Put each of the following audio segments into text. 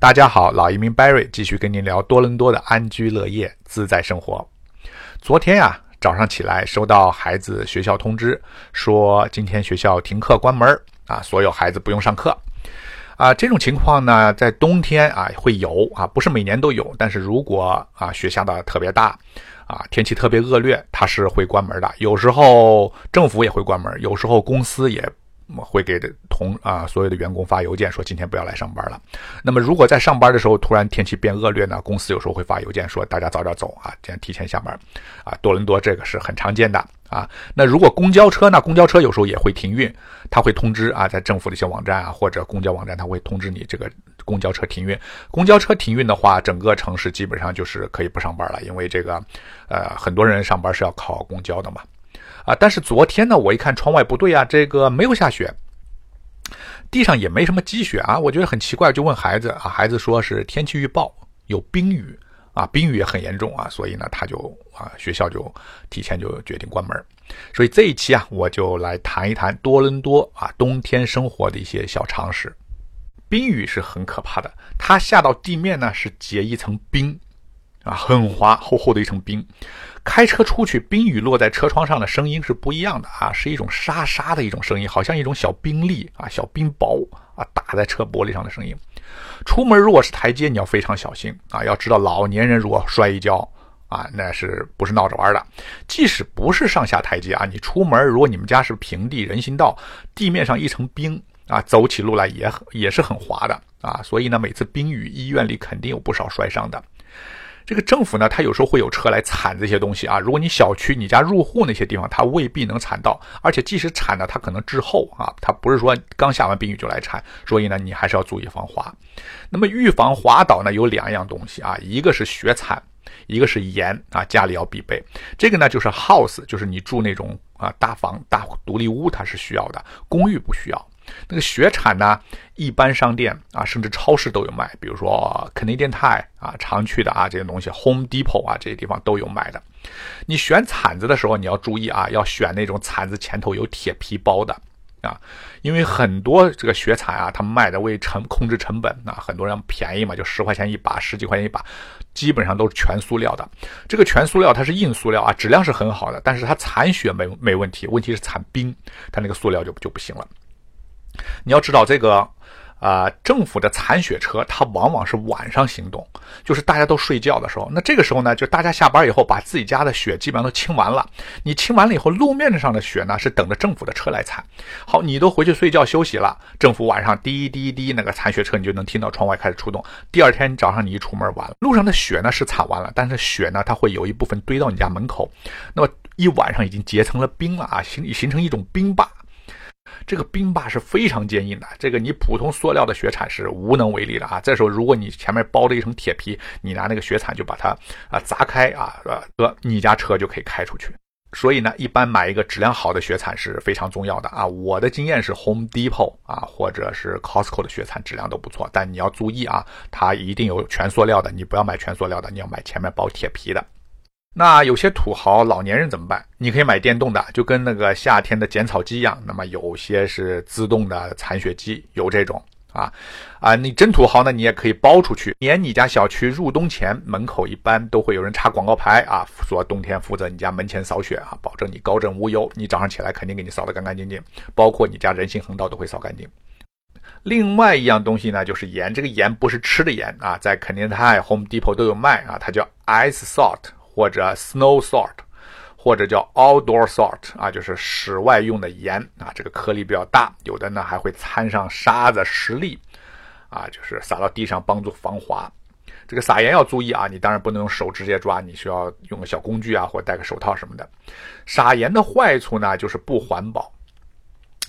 大家好，老移民 Barry 继续跟您聊多伦多的安居乐业、自在生活。昨天呀，早上起来收到孩子学校通知，说今天学校停课关门啊，所有孩子不用上课啊。这种情况呢，在冬天啊会有啊，不是每年都有，但是如果啊雪下的特别大啊，天气特别恶劣，它是会关门的。有时候政府也会关门，有时候公司也。会给同啊所有的员工发邮件说今天不要来上班了。那么如果在上班的时候突然天气变恶劣呢，公司有时候会发邮件说大家早点走啊，今天提前下班。啊，多伦多这个是很常见的啊。那如果公交车呢，公交车有时候也会停运，他会通知啊，在政府的一些网站啊或者公交网站，他会通知你这个公交车停运。公交车停运的话，整个城市基本上就是可以不上班了，因为这个呃很多人上班是要靠公交的嘛。啊！但是昨天呢，我一看窗外不对啊，这个没有下雪，地上也没什么积雪啊，我觉得很奇怪，就问孩子啊，孩子说是天气预报有冰雨啊，冰雨也很严重啊，所以呢，他就啊，学校就提前就决定关门。所以这一期啊，我就来谈一谈多伦多啊冬天生活的一些小常识。冰雨是很可怕的，它下到地面呢是结一层冰。啊，很滑，厚厚的一层冰。开车出去，冰雨落在车窗上的声音是不一样的啊，是一种沙沙的一种声音，好像一种小冰粒啊，小冰雹啊打在车玻璃上的声音。出门如果是台阶，你要非常小心啊，要知道老年人如果摔一跤啊，那是不是闹着玩的？即使不是上下台阶啊，你出门如果你们家是平地人行道，地面上一层冰啊，走起路来也也是很滑的啊。所以呢，每次冰雨，医院里肯定有不少摔伤的。这个政府呢，它有时候会有车来铲这些东西啊。如果你小区、你家入户那些地方，它未必能铲到，而且即使铲呢，它可能滞后啊，它不是说刚下完冰雨就来铲，所以呢，你还是要注意防滑。那么预防滑倒呢，有两样东西啊，一个是雪铲，一个是盐啊，家里要必备。这个呢，就是 house，就是你住那种啊大房、大独立屋，它是需要的，公寓不需要。那个雪铲呢，一般商店啊，甚至超市都有卖，比如说 Canadian Tire 啊，常去的啊这些东西，Home Depot 啊这些地方都有卖的。你选铲子的时候，你要注意啊，要选那种铲子前头有铁皮包的啊，因为很多这个雪铲啊，他们卖的为成控制成本啊，很多人便宜嘛，就十块钱一把，十几块钱一把，基本上都是全塑料的。这个全塑料它是硬塑料啊，质量是很好的，但是它铲雪没没问题，问题是铲冰，它那个塑料就就不行了。你要知道这个，啊，政府的铲雪车它往往是晚上行动，就是大家都睡觉的时候。那这个时候呢，就大家下班以后把自己家的雪基本上都清完了。你清完了以后，路面上的雪呢是等着政府的车来铲。好，你都回去睡觉休息了，政府晚上滴滴滴那个铲雪车你就能听到窗外开始出动。第二天早上你一出门完了，路上的雪呢是铲完了，但是雪呢它会有一部分堆到你家门口，那么一晚上已经结成了冰了啊，形形成一种冰坝。这个冰坝是非常坚硬的，这个你普通塑料的雪铲是无能为力的啊。这时候，如果你前面包了一层铁皮，你拿那个雪铲就把它啊砸开啊，呃，你家车就可以开出去。所以呢，一般买一个质量好的雪铲是非常重要的啊。我的经验是 Home Depot 啊，或者是 Costco 的雪铲质量都不错，但你要注意啊，它一定有全塑料的，你不要买全塑料的，你要买前面包铁皮的。那有些土豪老年人怎么办？你可以买电动的，就跟那个夏天的剪草机一样。那么有些是自动的铲雪机，有这种啊啊！你真土豪呢，你也可以包出去。连你家小区入冬前，门口一般都会有人插广告牌啊，说冬天负责你家门前扫雪啊，保证你高枕无忧。你早上起来肯定给你扫得干干净净，包括你家人行横道都会扫干净。另外一样东西呢，就是盐。这个盐不是吃的盐啊，在肯定泰、Home Depot 都有卖啊，它叫 Ice Salt。或者 snow salt，或者叫 outdoor salt 啊，就是室外用的盐啊，这个颗粒比较大，有的呢还会掺上沙子、石粒啊，就是撒到地上帮助防滑。这个撒盐要注意啊，你当然不能用手直接抓，你需要用个小工具啊，或戴个手套什么的。撒盐的坏处呢，就是不环保。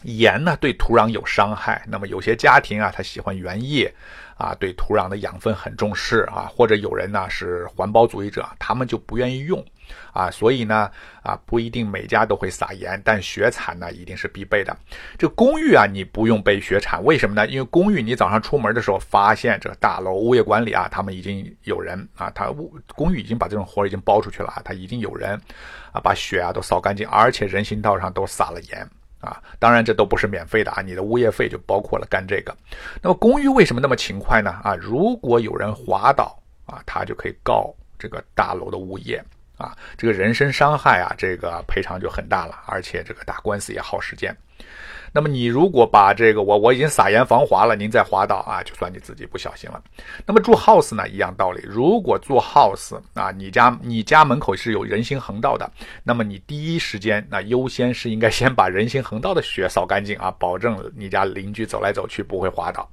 盐呢对土壤有伤害，那么有些家庭啊，他喜欢原液，啊，对土壤的养分很重视啊，或者有人呢是环保主义者，他们就不愿意用，啊，所以呢，啊不一定每家都会撒盐，但雪铲呢一定是必备的。这公寓啊，你不用备雪铲，为什么呢？因为公寓你早上出门的时候发现这个大楼物业管理啊，他们已经有人啊，他物公寓已经把这种活已经包出去了啊，他已经有人啊把雪啊都扫干净，而且人行道上都撒了盐。啊，当然这都不是免费的啊，你的物业费就包括了干这个。那么公寓为什么那么勤快呢？啊，如果有人滑倒啊，他就可以告这个大楼的物业啊，这个人身伤害啊，这个赔偿就很大了，而且这个打官司也耗时间。那么你如果把这个我我已经撒盐防滑了，您再滑倒啊，就算你自己不小心了。那么住 house 呢，一样道理。如果住 house 啊，你家你家门口是有人行横道的，那么你第一时间那优先是应该先把人行横道的雪扫干净啊，保证你家邻居走来走去不会滑倒。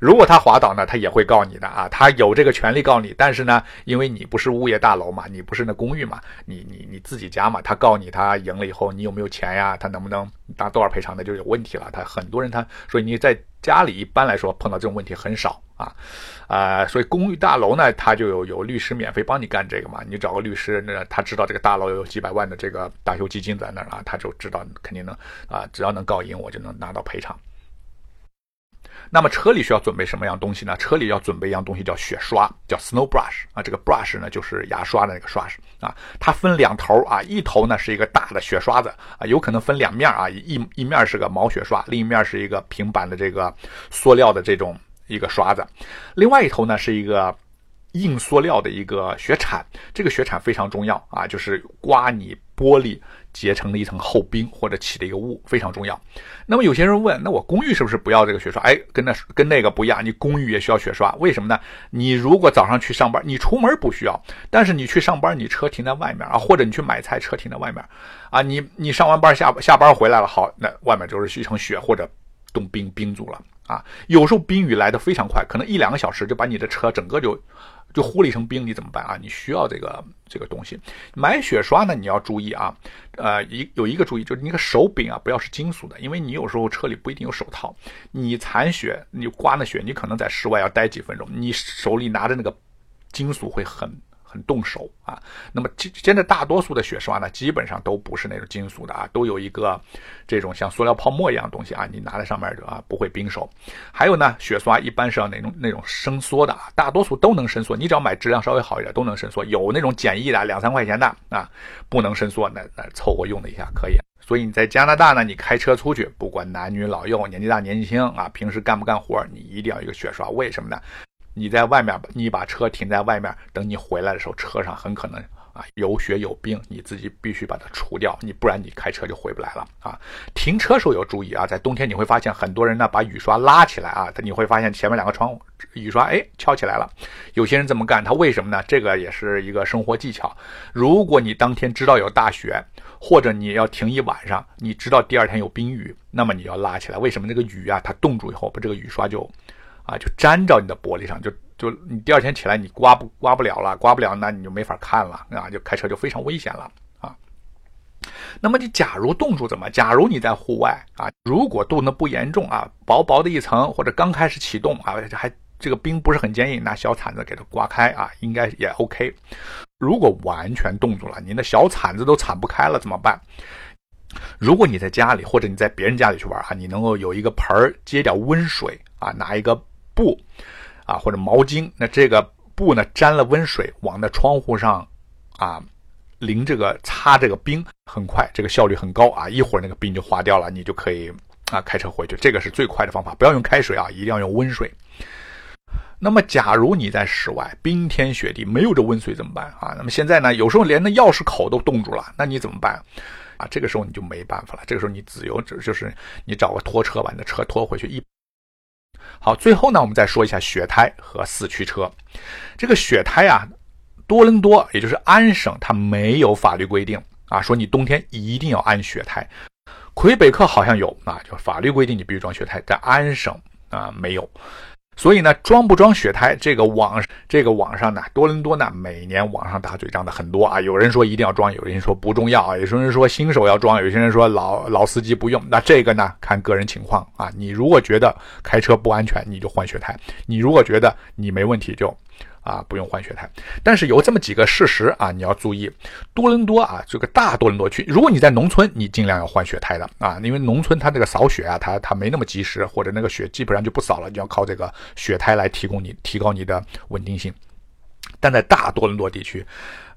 如果他滑倒呢，他也会告你的啊，他有这个权利告你。但是呢，因为你不是物业大楼嘛，你不是那公寓嘛，你你你自己家嘛，他告你，他赢了以后，你有没有钱呀？他能不能拿多少赔偿的就有问题了。他很多人他所以你在家里一般来说碰到这种问题很少啊，啊，所以公寓大楼呢，他就有有律师免费帮你干这个嘛。你找个律师，那他知道这个大楼有几百万的这个大修基金在那儿啊，他就知道肯定能啊，只要能告赢，我就能拿到赔偿。那么车里需要准备什么样东西呢？车里要准备一样东西叫雪刷，叫 snow brush 啊。这个 brush 呢就是牙刷的那个刷子啊。它分两头啊，一头呢是一个大的雪刷子啊，有可能分两面啊，一一面是个毛雪刷，另一面是一个平板的这个塑料的这种一个刷子。另外一头呢是一个硬塑料的一个雪铲，这个雪铲非常重要啊，就是刮你玻璃。结成了一层厚冰或者起的一个雾，非常重要。那么有些人问，那我公寓是不是不要这个雪刷？哎，跟那跟那个不一样，你公寓也需要雪刷，为什么呢？你如果早上去上班，你出门不需要，但是你去上班，你车停在外面啊，或者你去买菜，车停在外面啊，你你上完班下下班回来了，好，那外面就是一层雪或者冻冰冰住了啊。有时候冰雨来的非常快，可能一两个小时就把你的车整个就。就糊了一层冰，你怎么办啊？你需要这个这个东西。买雪刷呢，你要注意啊，呃，一有一个注意就是那个手柄啊，不要是金属的，因为你有时候车里不一定有手套，你残雪，你刮那雪，你可能在室外要待几分钟，你手里拿着那个金属会很。很动手啊，那么现现在大多数的雪刷呢，基本上都不是那种金属的啊，都有一个这种像塑料泡沫一样的东西啊，你拿在上面就啊不会冰手。还有呢，雪刷一般是要那种那种伸缩的啊，大多数都能伸缩，你只要买质量稍微好一点都能伸缩。有那种简易的两三块钱的啊，不能伸缩，那那凑合用了一下可以。所以你在加拿大呢，你开车出去，不管男女老幼、年纪大年纪轻啊，平时干不干活，你一定要一个雪刷，为什么呢？你在外面，你把车停在外面，等你回来的时候，车上很可能啊有雪有冰，你自己必须把它除掉，你不然你开车就回不来了啊。停车时候要注意啊，在冬天你会发现很多人呢把雨刷拉起来啊，你会发现前面两个窗户雨刷哎翘起来了，有些人这么干，他为什么呢？这个也是一个生活技巧。如果你当天知道有大雪，或者你要停一晚上，你知道第二天有冰雨，那么你要拉起来。为什么那个雨啊，它冻住以后，把这个雨刷就。啊，就粘着你的玻璃上，就就你第二天起来你刮不刮不了了，刮不了那你就没法看了啊，就开车就非常危险了啊。那么你假如冻住怎么？假如你在户外啊，如果冻得不严重啊，薄薄的一层或者刚开始启动啊，还这个冰不是很坚硬，拿小铲子给它刮开啊，应该也 OK。如果完全冻住了，您的小铲子都铲不开了怎么办？如果你在家里或者你在别人家里去玩哈，你能够有一个盆儿接点温水啊，拿一个。布，啊或者毛巾，那这个布呢沾了温水，往那窗户上，啊淋这个擦这个冰，很快，这个效率很高啊，一会儿那个冰就化掉了，你就可以啊开车回去，这个是最快的方法，不要用开水啊，一定要用温水。那么假如你在室外，冰天雪地，没有这温水怎么办啊？那么现在呢，有时候连那钥匙口都冻住了，那你怎么办？啊，这个时候你就没办法了，这个时候你只有就是你找个拖车把你的车拖回去一。好，最后呢，我们再说一下雪胎和四驱车。这个雪胎啊，多伦多也就是安省，它没有法律规定啊，说你冬天一定要安雪胎。魁北克好像有啊，就法律规定你必须装雪胎，在安省啊没有。所以呢，装不装雪胎，这个网这个网上呢，多伦多呢，每年网上打嘴仗的很多啊。有人说一定要装，有人说不重要啊。有些人说新手要装，有些人说老老司机不用。那这个呢，看个人情况啊。你如果觉得开车不安全，你就换雪胎；你如果觉得你没问题，就。啊，不用换雪胎，但是有这么几个事实啊，你要注意。多伦多啊，这个大多伦多区，如果你在农村，你尽量要换雪胎的啊，因为农村它这个扫雪啊，它它没那么及时，或者那个雪基本上就不扫了，你要靠这个雪胎来提供你提高你的稳定性。但在大多伦多地区，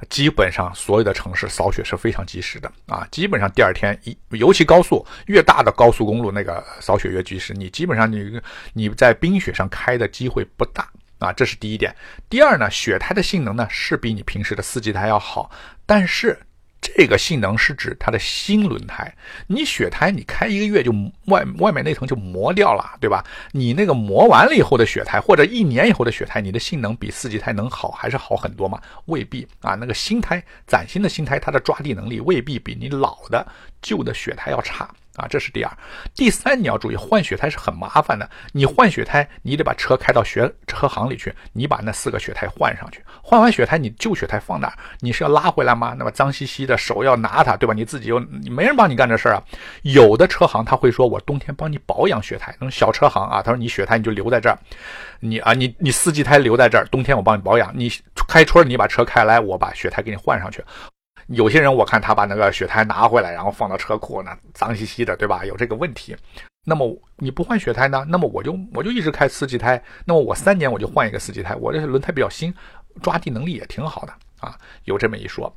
基本上所有的城市扫雪是非常及时的啊！基本上第二天，一尤其高速越大的高速公路，那个扫雪越及时。你基本上你你在冰雪上开的机会不大啊，这是第一点。第二呢，雪胎的性能呢是比你平时的四季胎要好，但是。这个性能是指它的新轮胎，你雪胎你开一个月就外外面那层就磨掉了，对吧？你那个磨完了以后的雪胎，或者一年以后的雪胎，你的性能比四季胎能好还是好很多吗？未必啊。那个新胎崭新的新胎，它的抓地能力未必比你老的旧的雪胎要差。啊，这是第二，第三你要注意换雪胎是很麻烦的。你换雪胎，你得把车开到雪车行里去，你把那四个雪胎换上去。换完雪胎，你旧雪胎放哪？你是要拉回来吗？那么脏兮兮的手要拿它，对吧？你自己又没人帮你干这事儿啊。有的车行他会说，我冬天帮你保养雪胎。那种小车行啊，他说你雪胎你就留在这儿，你啊你你四季胎留在这儿，冬天我帮你保养。你开春你把车开来，我把雪胎给你换上去。有些人我看他把那个雪胎拿回来，然后放到车库，那脏兮兮的，对吧？有这个问题。那么你不换雪胎呢？那么我就我就一直开四季胎。那么我三年我就换一个四季胎。我这轮胎比较新，抓地能力也挺好的啊。有这么一说。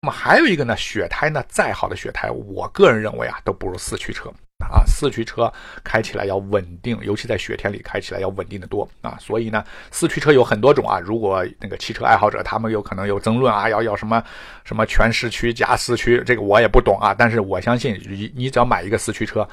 那么还有一个呢，雪胎呢，再好的雪胎，我个人认为啊，都不如四驱车。啊，四驱车开起来要稳定，尤其在雪天里开起来要稳定的多啊。所以呢，四驱车有很多种啊。如果那个汽车爱好者他们有可能有争论啊，要要什么什么全四驱加四驱，这个我也不懂啊。但是我相信，你你只要买一个四驱车，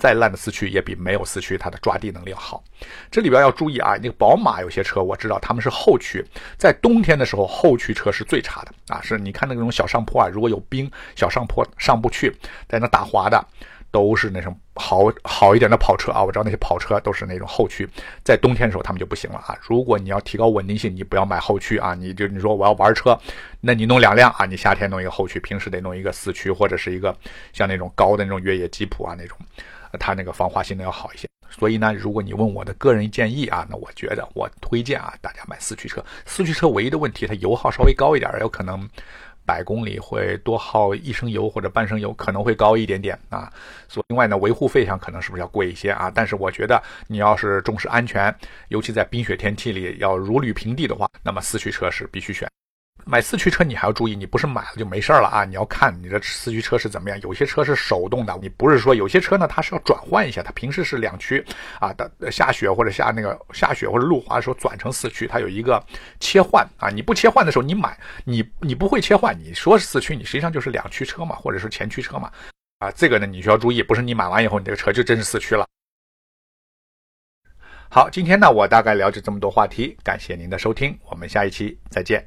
再烂的四驱也比没有四驱它的抓地能力要好。这里边要注意啊，那个宝马有些车我知道他们是后驱，在冬天的时候后驱车是最差的啊。是你看那种小上坡啊，如果有冰，小上坡上不去，在那打滑的。都是那种好好一点的跑车啊，我知道那些跑车都是那种后驱，在冬天的时候他们就不行了啊。如果你要提高稳定性，你不要买后驱啊，你就你说我要玩车，那你弄两辆啊，你夏天弄一个后驱，平时得弄一个四驱或者是一个像那种高的那种越野吉普啊那种，它那个防滑性能要好一些。所以呢，如果你问我的个人建议啊，那我觉得我推荐啊大家买四驱车。四驱车唯一的问题，它油耗稍微高一点，有可能。百公里会多耗一升油或者半升油，可能会高一点点啊。所另外呢，维护费上可能是不是要贵一些啊？但是我觉得你要是重视安全，尤其在冰雪天气里要如履平地的话，那么四驱车是必须选。买四驱车你还要注意，你不是买了就没事了啊！你要看你的四驱车是怎么样。有些车是手动的，你不是说有些车呢，它是要转换一下，它平时是两驱啊，的下雪或者下那个下雪或者路滑的时候转成四驱，它有一个切换啊。你不切换的时候，你买你你不会切换，你说是四驱，你实际上就是两驱车嘛，或者是前驱车嘛啊。这个呢，你需要注意，不是你买完以后你这个车就真是四驱了。好，今天呢我大概了解这么多话题，感谢您的收听，我们下一期再见。